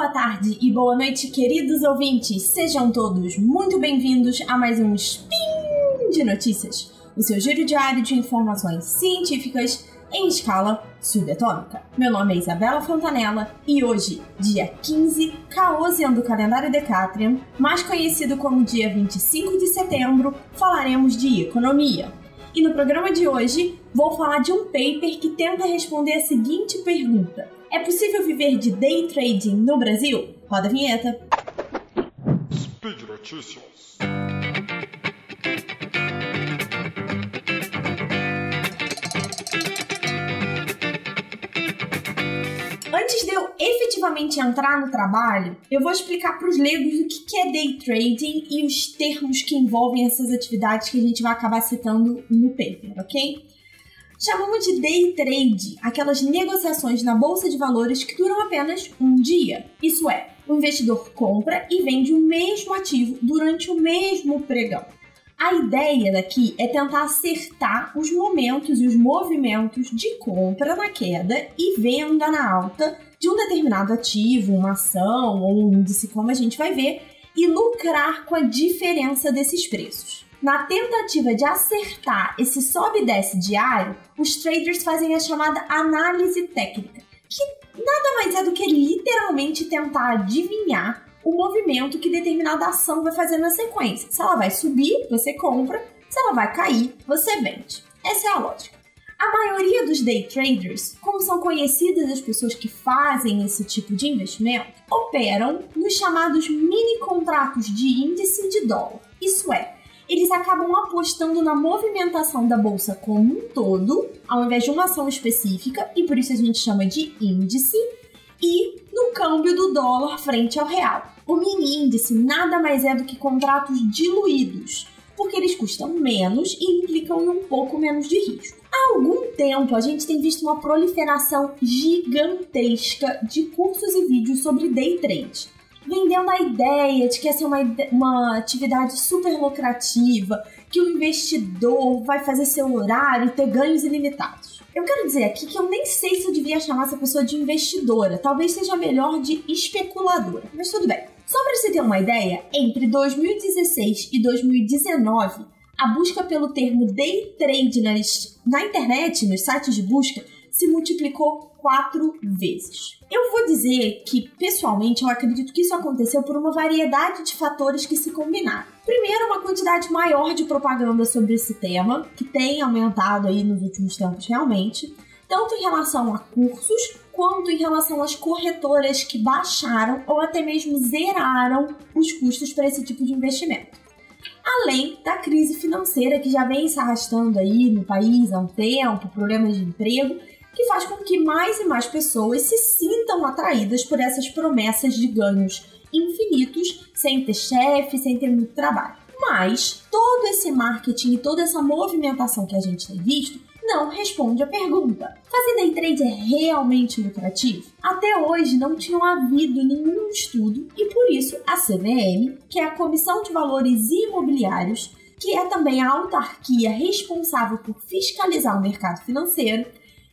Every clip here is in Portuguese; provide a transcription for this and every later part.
boa tarde e boa noite, queridos ouvintes. Sejam todos muito bem-vindos a mais um Spin de Notícias, o seu giro diário de informações científicas em escala subatômica. Meu nome é Isabela Fontanella e hoje, dia 15 Caosian do calendário Decatrian, mais conhecido como dia 25 de setembro, falaremos de economia. E no programa de hoje, vou falar de um paper que tenta responder a seguinte pergunta: É possível viver de day trading no Brasil? Roda a vinheta. Speed Notícias. De eu efetivamente entrar no trabalho, eu vou explicar para os leigos o que é day trading e os termos que envolvem essas atividades que a gente vai acabar citando no paper, ok? Chamamos de day trade aquelas negociações na bolsa de valores que duram apenas um dia. Isso é, o investidor compra e vende o mesmo ativo durante o mesmo pregão. A ideia daqui é tentar acertar os momentos e os movimentos de compra na queda e venda na alta de um determinado ativo, uma ação ou um índice, como a gente vai ver, e lucrar com a diferença desses preços. Na tentativa de acertar esse sobe e desce diário, os traders fazem a chamada análise técnica, que nada mais é do que literalmente tentar adivinhar o movimento que determinada ação vai fazer na sequência. Se ela vai subir, você compra, se ela vai cair, você vende. Essa é a lógica. A maioria dos day traders, como são conhecidas as pessoas que fazem esse tipo de investimento, operam nos chamados mini contratos de índice de dólar. Isso é, eles acabam apostando na movimentação da bolsa como um todo, ao invés de uma ação específica, e por isso a gente chama de índice, e câmbio do dólar frente ao real. O mini índice nada mais é do que contratos diluídos, porque eles custam menos e implicam um pouco menos de risco. Há algum tempo a gente tem visto uma proliferação gigantesca de cursos e vídeos sobre day trade, vendendo a ideia de que essa é uma, uma atividade super lucrativa, que o investidor vai fazer seu horário e ter ganhos ilimitados. Eu quero dizer aqui que eu nem sei se eu devia chamar essa pessoa de investidora. Talvez seja melhor de especuladora. Mas tudo bem. Só para você ter uma ideia, entre 2016 e 2019, a busca pelo termo day trade nas, na internet, nos sites de busca, se multiplicou quatro vezes. Eu vou dizer que, pessoalmente, eu acredito que isso aconteceu por uma variedade de fatores que se combinaram. Primeiro, uma quantidade maior de propaganda sobre esse tema, que tem aumentado aí nos últimos tempos realmente, tanto em relação a cursos quanto em relação às corretoras que baixaram ou até mesmo zeraram os custos para esse tipo de investimento além da crise financeira que já vem se arrastando aí no país há um tempo, problemas de emprego que faz com que mais e mais pessoas se sintam atraídas por essas promessas de ganhos infinitos, sem ter chefe, sem ter muito trabalho. Mas todo esse marketing e toda essa movimentação que a gente tem visto não responde à pergunta: fazer day trade é realmente lucrativo? Até hoje não tinha havido nenhum estudo e por isso a CVM, que é a Comissão de Valores Imobiliários, que é também a autarquia responsável por fiscalizar o mercado financeiro,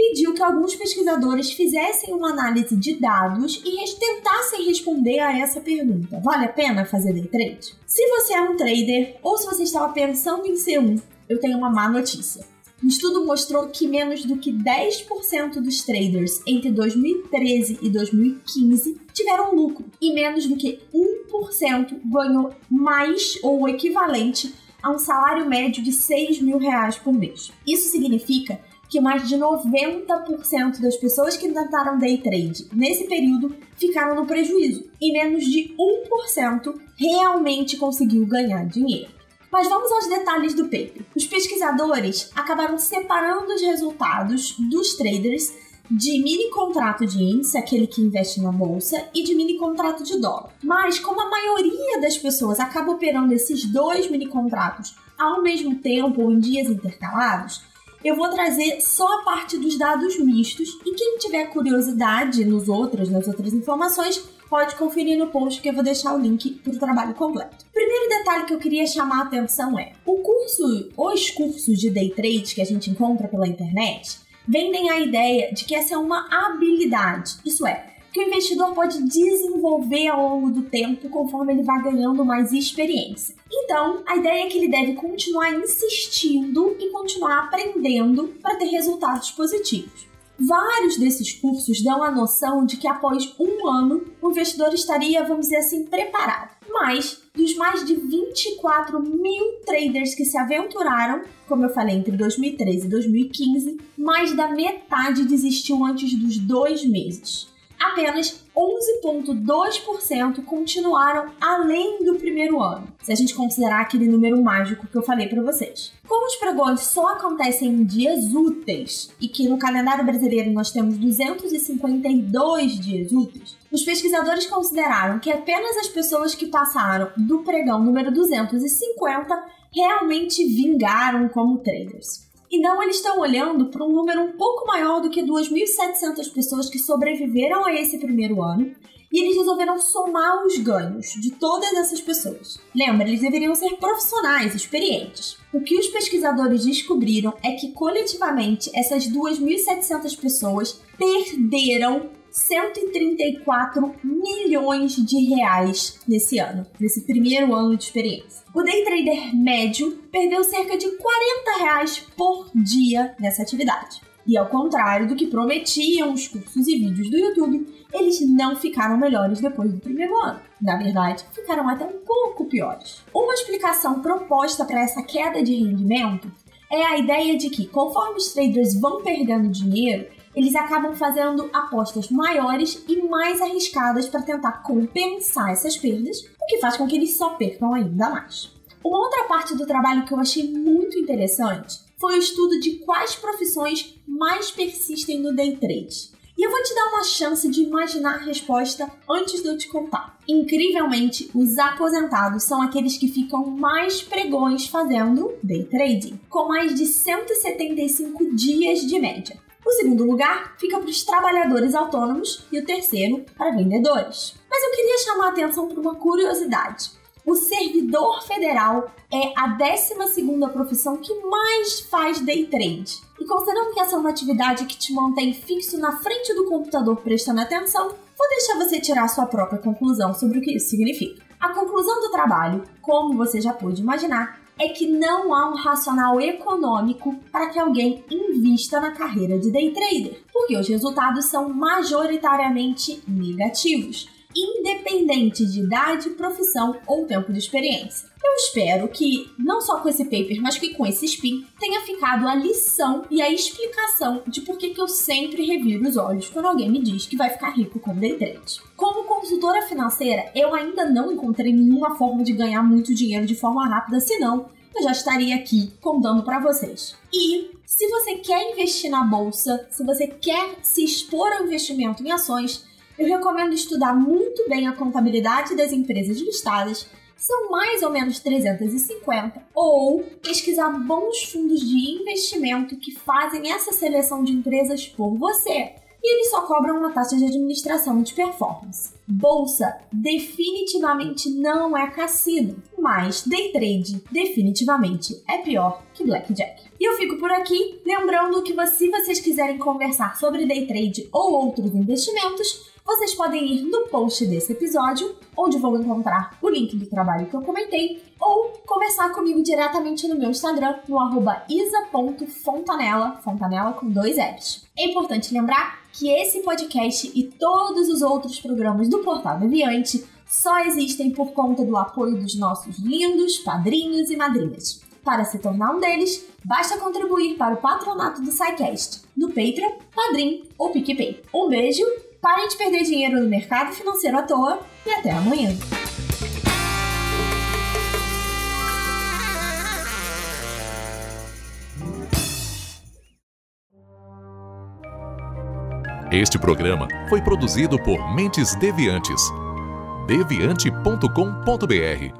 pediu que alguns pesquisadores fizessem uma análise de dados e tentassem responder a essa pergunta: vale a pena fazer day trade? Se você é um trader ou se você estava pensando em ser um, eu tenho uma má notícia. Um estudo mostrou que menos do que 10% dos traders entre 2013 e 2015 tiveram lucro e menos do que 1% ganhou mais ou o equivalente a um salário médio de 6 mil reais por mês. Isso significa que mais de 90% das pessoas que tentaram day trade nesse período ficaram no prejuízo e menos de 1% realmente conseguiu ganhar dinheiro. Mas vamos aos detalhes do paper. Os pesquisadores acabaram separando os resultados dos traders de mini contrato de índice, aquele que investe na bolsa, e de mini contrato de dólar. Mas como a maioria das pessoas acaba operando esses dois mini contratos ao mesmo tempo ou em dias intercalados, eu vou trazer só a parte dos dados mistos e quem tiver curiosidade nos outros, nas outras informações, pode conferir no post que eu vou deixar o link para o trabalho completo. Primeiro detalhe que eu queria chamar a atenção é: o curso, os cursos de day trade que a gente encontra pela internet vendem a ideia de que essa é uma habilidade. Isso é, que o investidor pode desenvolver ao longo do tempo conforme ele vai ganhando mais experiência. Então, a ideia é que ele deve continuar insistindo e continuar aprendendo para ter resultados positivos. Vários desses cursos dão a noção de que após um ano o investidor estaria, vamos dizer assim, preparado. Mas, dos mais de 24 mil traders que se aventuraram, como eu falei, entre 2013 e 2015, mais da metade desistiu antes dos dois meses apenas 11,2% continuaram além do primeiro ano, se a gente considerar aquele número mágico que eu falei para vocês. Como os pregões só acontecem em dias úteis e que no calendário brasileiro nós temos 252 dias úteis, os pesquisadores consideraram que apenas as pessoas que passaram do pregão número 250 realmente vingaram como traders. Então, eles estão olhando para um número um pouco maior do que 2.700 pessoas que sobreviveram a esse primeiro ano e eles resolveram somar os ganhos de todas essas pessoas. Lembra, eles deveriam ser profissionais, experientes. O que os pesquisadores descobriram é que coletivamente essas 2.700 pessoas perderam 134 milhões de reais nesse ano, nesse primeiro ano de experiência. O day trader médio perdeu cerca de 40 reais por dia nessa atividade. E ao contrário do que prometiam os cursos e vídeos do YouTube, eles não ficaram melhores depois do primeiro ano. Na verdade, ficaram até um pouco piores. Uma explicação proposta para essa queda de rendimento é a ideia de que, conforme os traders vão perdendo dinheiro, eles acabam fazendo apostas maiores e mais arriscadas para tentar compensar essas perdas, o que faz com que eles só percam ainda mais. Uma outra parte do trabalho que eu achei muito interessante foi o estudo de quais profissões mais persistem no day trade. E eu vou te dar uma chance de imaginar a resposta antes de eu te contar. Incrivelmente, os aposentados são aqueles que ficam mais pregões fazendo day trading, com mais de 175 dias de média. O segundo lugar fica para os trabalhadores autônomos e o terceiro para vendedores. Mas eu queria chamar a atenção para uma curiosidade. O servidor federal é a 12 profissão que mais faz day trade. E considerando que essa é uma atividade que te mantém fixo na frente do computador prestando atenção, vou deixar você tirar sua própria conclusão sobre o que isso significa. A conclusão do trabalho, como você já pôde imaginar, é que não há um racional econômico para que alguém invista na carreira de day trader, porque os resultados são majoritariamente negativos, independente de idade, profissão ou tempo de experiência. Eu espero que, não só com esse paper, mas que com esse spin, tenha ficado a lição e a explicação de por que eu sempre reviro os olhos quando alguém me diz que vai ficar rico com day trade. Como consultora financeira, eu ainda não encontrei nenhuma forma de ganhar muito dinheiro de forma rápida, senão eu já estaria aqui contando para vocês. E se você quer investir na bolsa, se você quer se expor ao investimento em ações, eu recomendo estudar muito bem a contabilidade das empresas listadas, são mais ou menos 350, ou pesquisar bons fundos de investimento que fazem essa seleção de empresas por você e eles só cobram uma taxa de administração de performance. Bolsa definitivamente não é cassino, mas day trade definitivamente é pior que blackjack. E eu fico por aqui, lembrando que se vocês quiserem conversar sobre day trade ou outros investimentos, vocês podem ir no post desse episódio, onde vão encontrar o link do trabalho que eu comentei, ou conversar comigo diretamente no meu Instagram, no arroba isa.fontanella, fontanella com dois L's. É importante lembrar que esse podcast e todos os outros programas do Portal Deviante só existem por conta do apoio dos nossos lindos padrinhos e madrinhas. Para se tornar um deles, basta contribuir para o patronato do SciCast, no Patreon, Padrim ou PicPay. Um beijo, parem de perder dinheiro no mercado financeiro à toa e até amanhã! Este programa foi produzido por Mentes Deviantes. deviante.com.br.